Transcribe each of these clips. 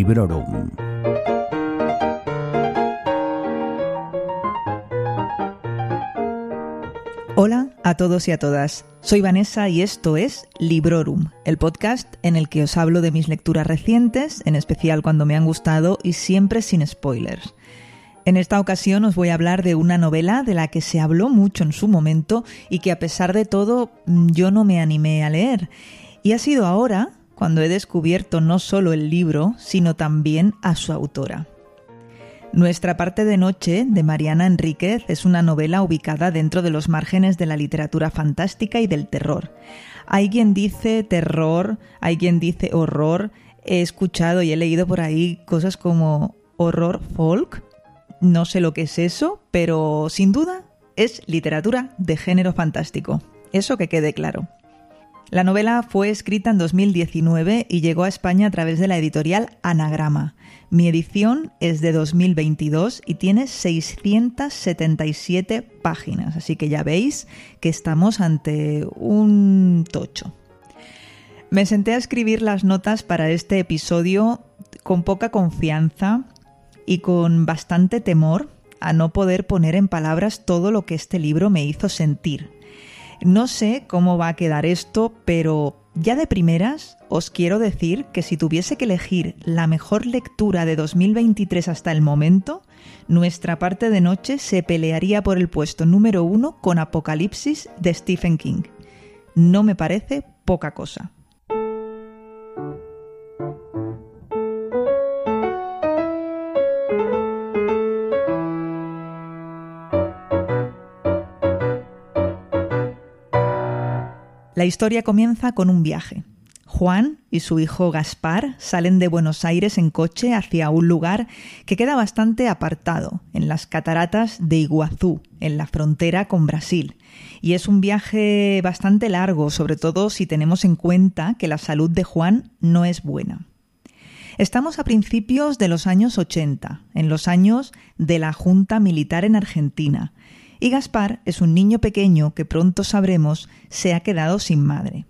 Librorum. Hola a todos y a todas. Soy Vanessa y esto es Librorum, el podcast en el que os hablo de mis lecturas recientes, en especial cuando me han gustado y siempre sin spoilers. En esta ocasión os voy a hablar de una novela de la que se habló mucho en su momento y que a pesar de todo mm, yo no me animé a leer. Y ha sido ahora cuando he descubierto no solo el libro, sino también a su autora. Nuestra parte de noche, de Mariana Enríquez, es una novela ubicada dentro de los márgenes de la literatura fantástica y del terror. Hay quien dice terror, hay quien dice horror. He escuchado y he leído por ahí cosas como horror folk. No sé lo que es eso, pero sin duda es literatura de género fantástico. Eso que quede claro. La novela fue escrita en 2019 y llegó a España a través de la editorial Anagrama. Mi edición es de 2022 y tiene 677 páginas, así que ya veis que estamos ante un tocho. Me senté a escribir las notas para este episodio con poca confianza y con bastante temor a no poder poner en palabras todo lo que este libro me hizo sentir. No sé cómo va a quedar esto, pero ya de primeras os quiero decir que si tuviese que elegir la mejor lectura de 2023 hasta el momento, nuestra parte de noche se pelearía por el puesto número uno con Apocalipsis de Stephen King. No me parece poca cosa. La historia comienza con un viaje. Juan y su hijo Gaspar salen de Buenos Aires en coche hacia un lugar que queda bastante apartado, en las cataratas de Iguazú, en la frontera con Brasil. Y es un viaje bastante largo, sobre todo si tenemos en cuenta que la salud de Juan no es buena. Estamos a principios de los años 80, en los años de la Junta Militar en Argentina, y Gaspar es un niño pequeño que pronto sabremos se ha quedado sin madre.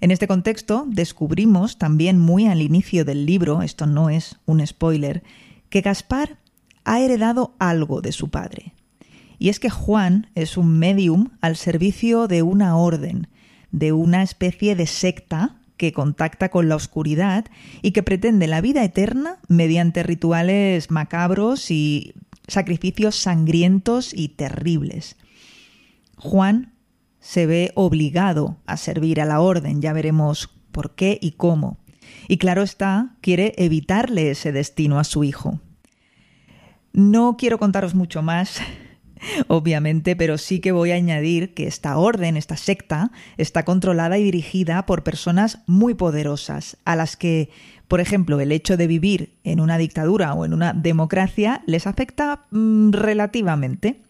En este contexto descubrimos también muy al inicio del libro, esto no es un spoiler, que Gaspar ha heredado algo de su padre. Y es que Juan es un medium al servicio de una orden, de una especie de secta que contacta con la oscuridad y que pretende la vida eterna mediante rituales macabros y sacrificios sangrientos y terribles. Juan se ve obligado a servir a la orden, ya veremos por qué y cómo. Y claro está, quiere evitarle ese destino a su hijo. No quiero contaros mucho más, obviamente, pero sí que voy a añadir que esta orden, esta secta, está controlada y dirigida por personas muy poderosas, a las que por ejemplo, el hecho de vivir en una dictadura o en una democracia les afecta mm, relativamente.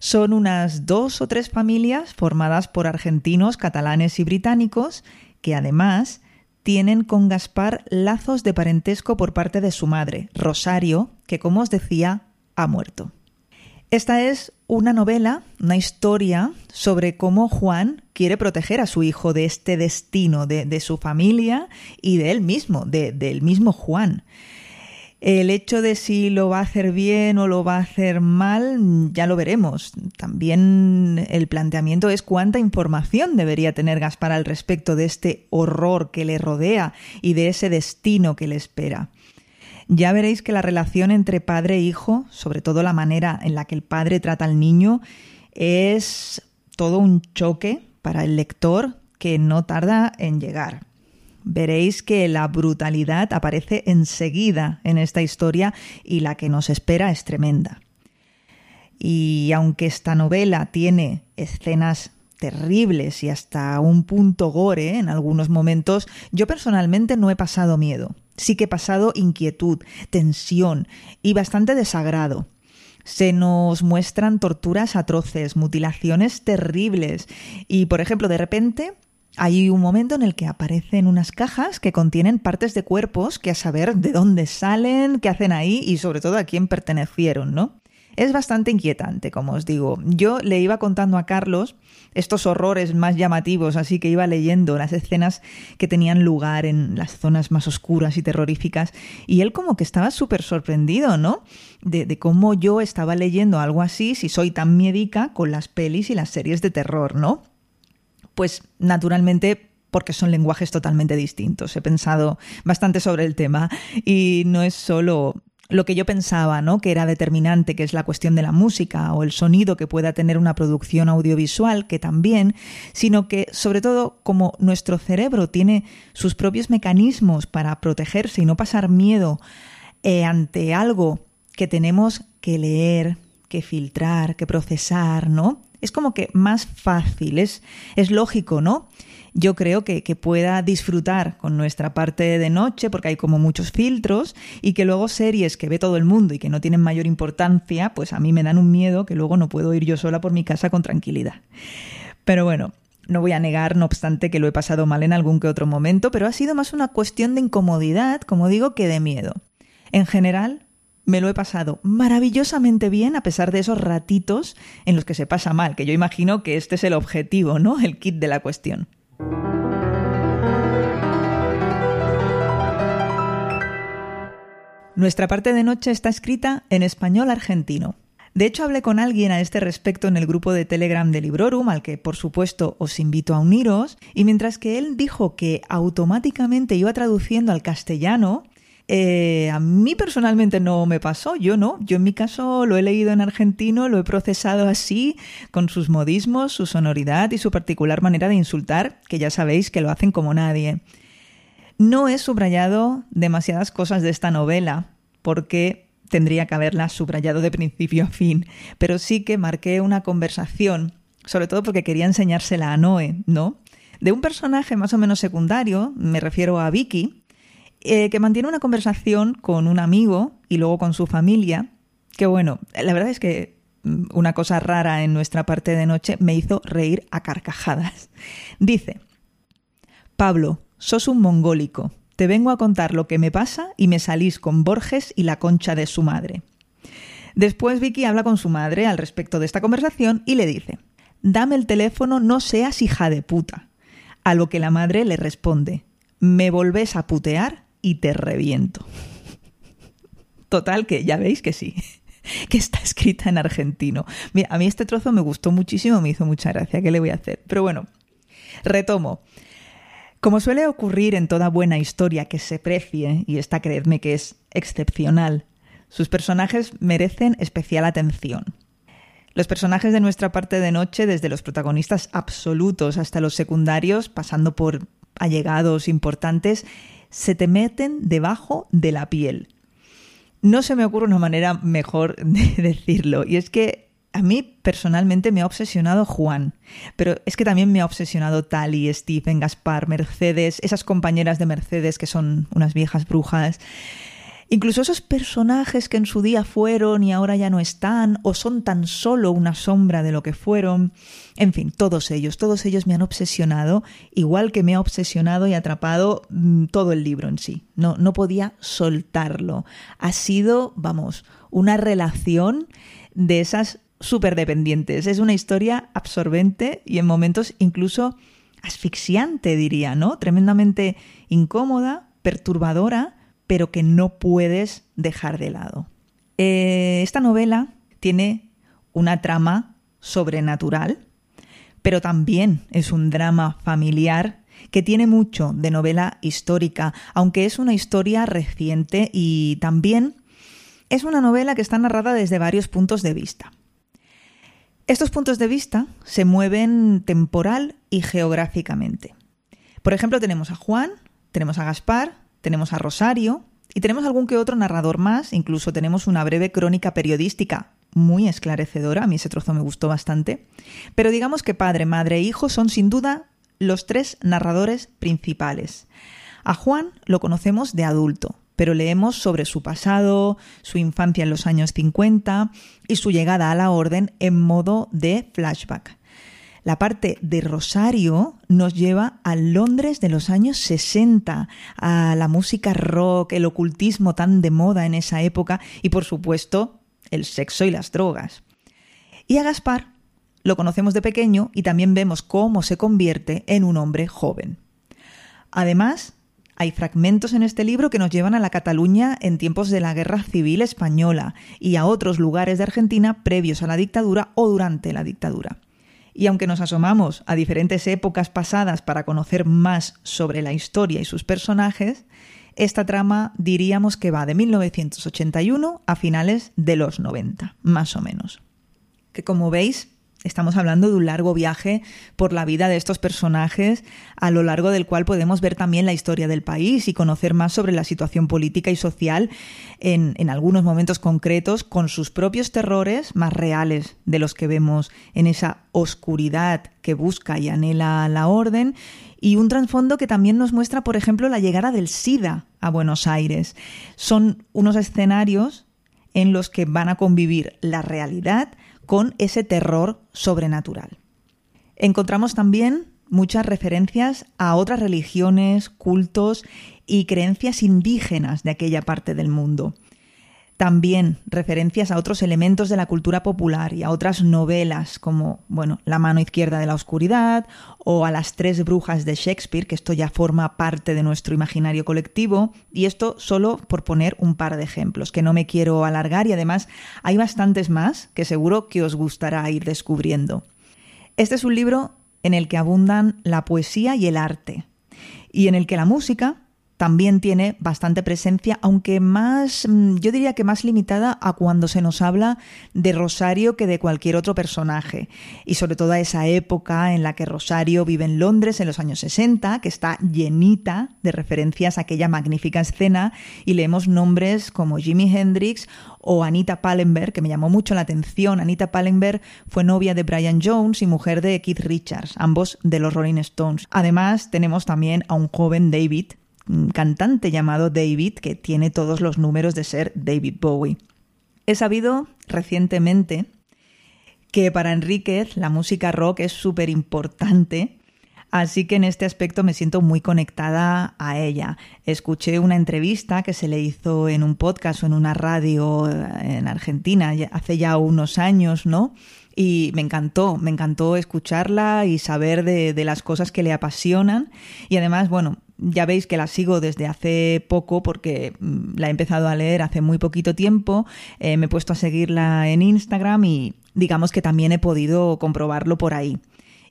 Son unas dos o tres familias formadas por argentinos, catalanes y británicos que además tienen con Gaspar lazos de parentesco por parte de su madre, Rosario, que como os decía, ha muerto. Esta es una novela, una historia sobre cómo Juan quiere proteger a su hijo de este destino, de, su familia y de él mismo, de, del mismo Juan. El hecho de si lo va a hacer bien o lo va a hacer mal, ya lo veremos. También el planteamiento es cuánta información debería tener Gaspar al respecto de este horror que le rodea y de ese destino que le espera ya veréis que la relación entre padre e hijo, sobre todo la manera en la que el padre trata al niño, es todo un choque para el lector que no tarda en llegar. Veréis que la brutalidad aparece enseguida en esta historia y la que nos espera es tremenda. Y aunque esta novela tiene escenas terribles y hasta un punto gore en algunos momentos, yo personalmente no he pasado miedo. Sí que he pasado inquietud, tensión y bastante desagrado. Se nos muestran torturas atroces, mutilaciones terribles y, por ejemplo, de repente hay un momento en el que aparecen unas cajas que contienen partes de cuerpos que a saber de dónde salen, qué hacen ahí y sobre todo a quién pertenecieron, ¿no? Es bastante inquietante, como os digo. Yo le iba contando a Carlos estos horrores más llamativos, así que iba leyendo las escenas que tenían lugar en las zonas más oscuras y terroríficas, y él como que estaba súper sorprendido, ¿no? De, de, cómo yo estaba leyendo algo así, si soy tan miedica con las pelis y las series de terror, ¿no? Pues naturalmente porque son lenguajes totalmente distintos. He pensado bastante sobre el tema y no es solo lo que yo pensaba, ¿no? Que era determinante, que es la cuestión de la música o el sonido que pueda tener una producción audiovisual, que también, sino que, sobre todo, como nuestro cerebro tiene sus propios mecanismos para protegerse y no pasar miedo eh, ante algo que tenemos que leer, que filtrar, que procesar, ¿no? Es como que más fácil, es, es lógico, ¿no? Yo creo que, pueda disfrutar con nuestra parte de noche, porque hay como muchos filtros, y que luego series que ve todo el mundo y que no tienen mayor importancia, pues a mí me dan un miedo que luego no puedo ir yo sola por mi casa con tranquilidad. Pero bueno, no voy a negar, no obstante, que lo he pasado mal en algún que otro momento, pero ha sido más una cuestión de incomodidad, como digo, que de miedo. En general, me lo he pasado maravillosamente bien a pesar de esos ratitos en los que se pasa mal, que yo imagino que este es el objetivo, ¿no? El kit de la cuestión. Nuestra parte de noche está escrita en español argentino. De hecho, hablé con alguien a este respecto en el grupo de Telegram de Librorum, al que por supuesto os invito a uniros, y mientras que él dijo que automáticamente iba traduciendo al castellano, eh, a mí personalmente no me pasó, yo no. Yo en mi caso lo he leído en argentino, lo he procesado así, con sus modismos, su sonoridad y su particular manera de insultar, que ya sabéis que lo hacen como nadie. No he subrayado demasiadas cosas de esta novela, porque tendría que haberla subrayado de principio a fin, pero sí que marqué una conversación, sobre todo porque quería enseñársela a Noé, ¿no? De un personaje más o menos secundario, me refiero a Vicky, eh, que mantiene una conversación con un amigo y luego con su familia, que bueno, la verdad es que mm, una cosa rara en nuestra parte de noche me hizo reír a carcajadas. Dice, Pablo, sos un mongólico, te vengo a contar lo que me pasa y me salís con Borges y la concha de su madre. Después Vicky habla con su madre al respecto de esta conversación y le dice, dame el teléfono, no seas hija de puta. A lo que la madre le responde, ¿me volvés a putear? Y te reviento. Total, que ya veis que sí, que está escrita en argentino. A mí este trozo me gustó muchísimo, me hizo mucha gracia, ¿qué le voy a hacer? Pero bueno, retomo. Como suele ocurrir en toda buena historia que se precie, y esta creedme que es excepcional, sus personajes merecen especial atención. Los personajes de nuestra parte de noche, desde los protagonistas absolutos hasta los secundarios, pasando por allegados importantes, se te meten debajo de la piel. No se me ocurre una manera mejor de decirlo, y es que a mí personalmente me ha obsesionado Juan, pero es que también me ha obsesionado Tali, Stephen, Gaspar, Mercedes, esas compañeras de Mercedes que son unas viejas brujas. Incluso esos personajes que en su día fueron y ahora ya no están, o son tan solo una sombra de lo que fueron. En fin, todos ellos, todos ellos me han obsesionado, igual que me ha obsesionado y atrapado mm, todo el libro en sí. No, no podía soltarlo. Ha sido, vamos, una relación de esas superdependientes. Es una historia absorbente y en momentos incluso asfixiante, diría, ¿no? Tremendamente incómoda, perturbadora pero que no puedes dejar de lado. Eh, esta novela tiene una trama sobrenatural, pero también es un drama familiar que tiene mucho de novela histórica, aunque es una historia reciente y también es una novela que está narrada desde varios puntos de vista. Estos puntos de vista se mueven temporal y geográficamente. Por ejemplo, tenemos a Juan, tenemos a Gaspar, tenemos a Rosario y tenemos algún que otro narrador más, incluso tenemos una breve crónica periodística muy esclarecedora, a mí ese trozo me gustó bastante, pero digamos que padre, madre e hijo son sin duda los tres narradores principales. A Juan lo conocemos de adulto, pero leemos sobre su pasado, su infancia en los años 50 y su llegada a la orden en modo de flashback. La parte de Rosario nos lleva a Londres de los años 60, a la música rock, el ocultismo tan de moda en esa época y por supuesto el sexo y las drogas. Y a Gaspar lo conocemos de pequeño y también vemos cómo se convierte en un hombre joven. Además, hay fragmentos en este libro que nos llevan a la Cataluña en tiempos de la Guerra Civil Española y a otros lugares de Argentina previos a la dictadura o durante la dictadura. Y aunque nos asomamos a diferentes épocas pasadas para conocer más sobre la historia y sus personajes, esta trama diríamos que va de 1981 a finales de los 90, más o menos. Que como veis, Estamos hablando de un largo viaje por la vida de estos personajes, a lo largo del cual podemos ver también la historia del país y conocer más sobre la situación política y social en, en, algunos momentos concretos, con sus propios terrores más reales de los que vemos en esa oscuridad que busca y anhela la orden, y un trasfondo que también nos muestra, por ejemplo, la llegada del SIDA a Buenos Aires. Son unos escenarios en los que van a convivir la realidad, con ese terror sobrenatural. Encontramos también muchas referencias a otras religiones, cultos y creencias indígenas de aquella parte del mundo. También referencias a otros elementos de la cultura popular y a otras novelas como, bueno, La mano izquierda de la oscuridad o a Las tres brujas de Shakespeare, que esto ya forma parte de nuestro imaginario colectivo, y esto solo por poner un par de ejemplos, que no me quiero alargar y además hay bastantes más que seguro que os gustará ir descubriendo. Este es un libro en el que abundan la poesía y el arte, y en el que la música también tiene bastante presencia, aunque más, mm, yo diría que más limitada a cuando se nos habla de Rosario que de cualquier otro personaje. Y sobre todo a esa época en la que Rosario vive en Londres en los años 60, que está llenita de referencias a aquella magnífica escena, y leemos nombres como Jimi Hendrix o Anita Pallenberg, que me llamó mucho la atención. Anita Pallenberg fue novia de Brian Jones y mujer de Keith Richards, ambos de los Rolling Stones. Además, tenemos también a un joven David, cantante llamado David que tiene todos los números de ser David Bowie. He sabido recientemente que para Enríquez la música rock es súper importante, así que en este aspecto me siento muy conectada a ella. Escuché una entrevista que se le hizo en un podcast o en una radio en Argentina hace ya unos años, ¿no? y me encantó, me encantó escucharla y saber de, de, las cosas que le apasionan. Y además, bueno, ya veis que la sigo desde hace poco porque mm, la he empezado a leer hace muy poquito tiempo, eh, me he puesto a seguirla en Instagram y digamos que también he podido comprobarlo por ahí.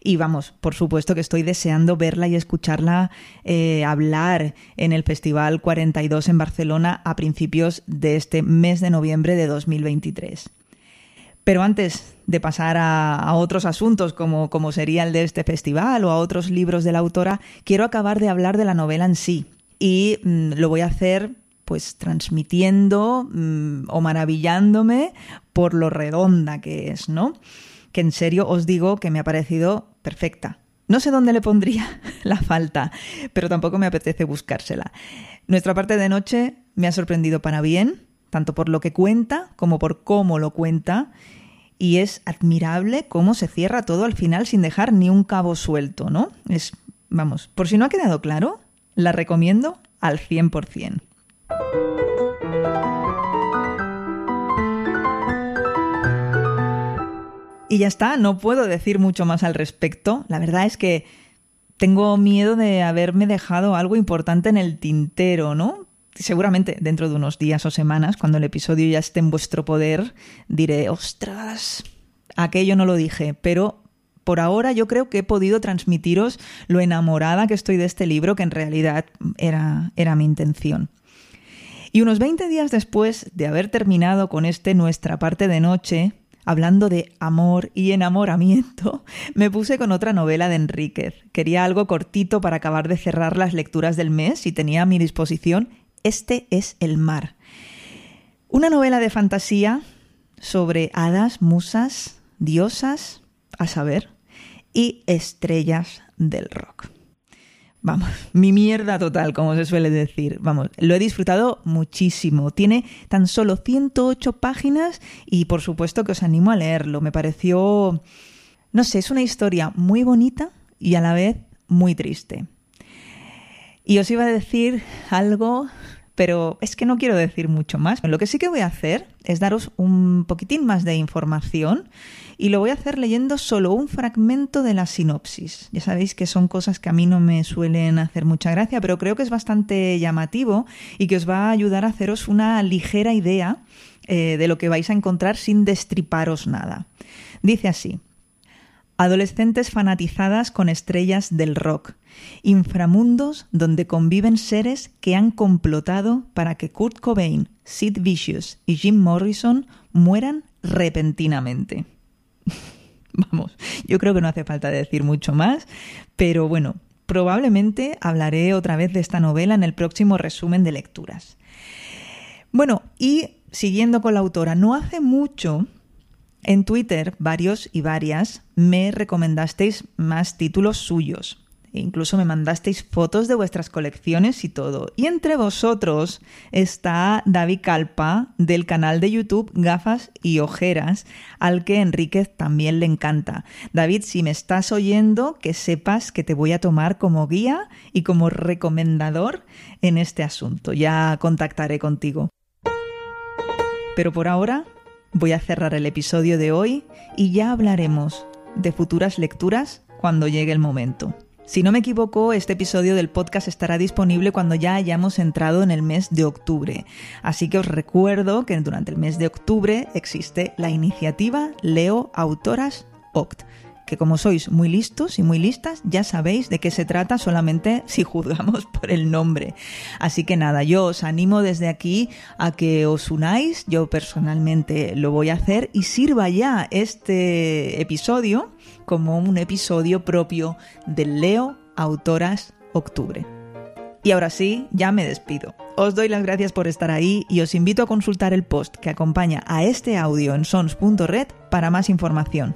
Y vamos, por supuesto que estoy deseando verla y escucharla eh, hablar en el Festival 42 en Barcelona a principios de este mes de noviembre de 2023. Pero antes de pasar a, otros asuntos como, como sería el de este festival o a otros libros de la autora, quiero acabar de hablar de la novela en sí. Y mm, lo voy a hacer pues transmitiendo mm, o maravillándome por lo redonda que es, ¿no? Que en serio os digo que me ha parecido perfecta. No sé dónde le pondría la falta, pero tampoco me apetece buscársela. Nuestra parte de noche me ha sorprendido para bien, tanto por lo que cuenta como por cómo lo cuenta, y es admirable cómo se cierra todo al final sin dejar ni un cabo suelto, ¿no? Es, vamos, por si no ha quedado claro, la recomiendo al 100%. Y ya está, no puedo decir mucho más al respecto. La verdad es que tengo miedo de haberme dejado algo importante en el tintero, ¿no? Seguramente dentro de unos días o semanas, cuando el episodio ya esté en vuestro poder, diré, ostras, aquello no lo dije, pero por ahora yo creo que he podido transmitiros lo enamorada que estoy de este libro, que en realidad era, era mi intención. Y unos 20 días después de haber terminado con este nuestra parte de noche, hablando de amor y enamoramiento, me puse con otra novela de Enríquez. Quería algo cortito para acabar de cerrar las lecturas del mes y tenía a mi disposición este es el mar. Una novela de fantasía sobre hadas, musas, diosas, a saber, y estrellas del rock. Vamos, mi mierda total, como se suele decir. Vamos, lo he disfrutado muchísimo. Tiene tan solo 108 páginas y por supuesto que os animo a leerlo. Me pareció, no sé, es una historia muy bonita y a la vez muy triste. Y os iba a decir algo pero es que no quiero decir mucho más. Lo que sí que voy a hacer es daros un poquitín más de información y lo voy a hacer leyendo solo un fragmento de la sinopsis. Ya sabéis que son cosas que a mí no me suelen hacer mucha gracia, pero creo que es bastante llamativo y que os va a ayudar a haceros una ligera idea eh, de lo que vais a encontrar sin destriparos nada. Dice así. Adolescentes fanatizadas con estrellas del rock. Inframundos donde conviven seres que han complotado para que Kurt Cobain, Sid Vicious y Jim Morrison mueran repentinamente. Vamos, yo creo que no hace falta decir mucho más, pero bueno, probablemente hablaré otra vez de esta novela en el próximo resumen de lecturas. Bueno, y siguiendo con la autora, no hace mucho en Twitter, varios y varias me recomendasteis más títulos suyos. E incluso me mandasteis fotos de vuestras colecciones y todo. Y entre vosotros está David Calpa del canal de YouTube Gafas y Ojeras, al que Enríquez también le encanta. David, si me estás oyendo, que sepas que te voy a tomar como guía y como recomendador en este asunto. Ya contactaré contigo. Pero por ahora voy a cerrar el episodio de hoy y ya hablaremos de futuras lecturas cuando llegue el momento. Si no me equivoco, este episodio del podcast estará disponible cuando ya hayamos entrado en el mes de octubre. Así que os recuerdo que durante el mes de octubre existe la iniciativa Leo Autoras Oct que como sois muy listos y muy listas, ya sabéis de qué se trata solamente si juzgamos por el nombre. Así que nada, yo os animo desde aquí a que os unáis, yo personalmente lo voy a hacer y sirva ya este episodio como un episodio propio del Leo Autoras Octubre. Y ahora sí, ya me despido. Os doy las gracias por estar ahí y os invito a consultar el post que acompaña a este audio en sons.red para más información.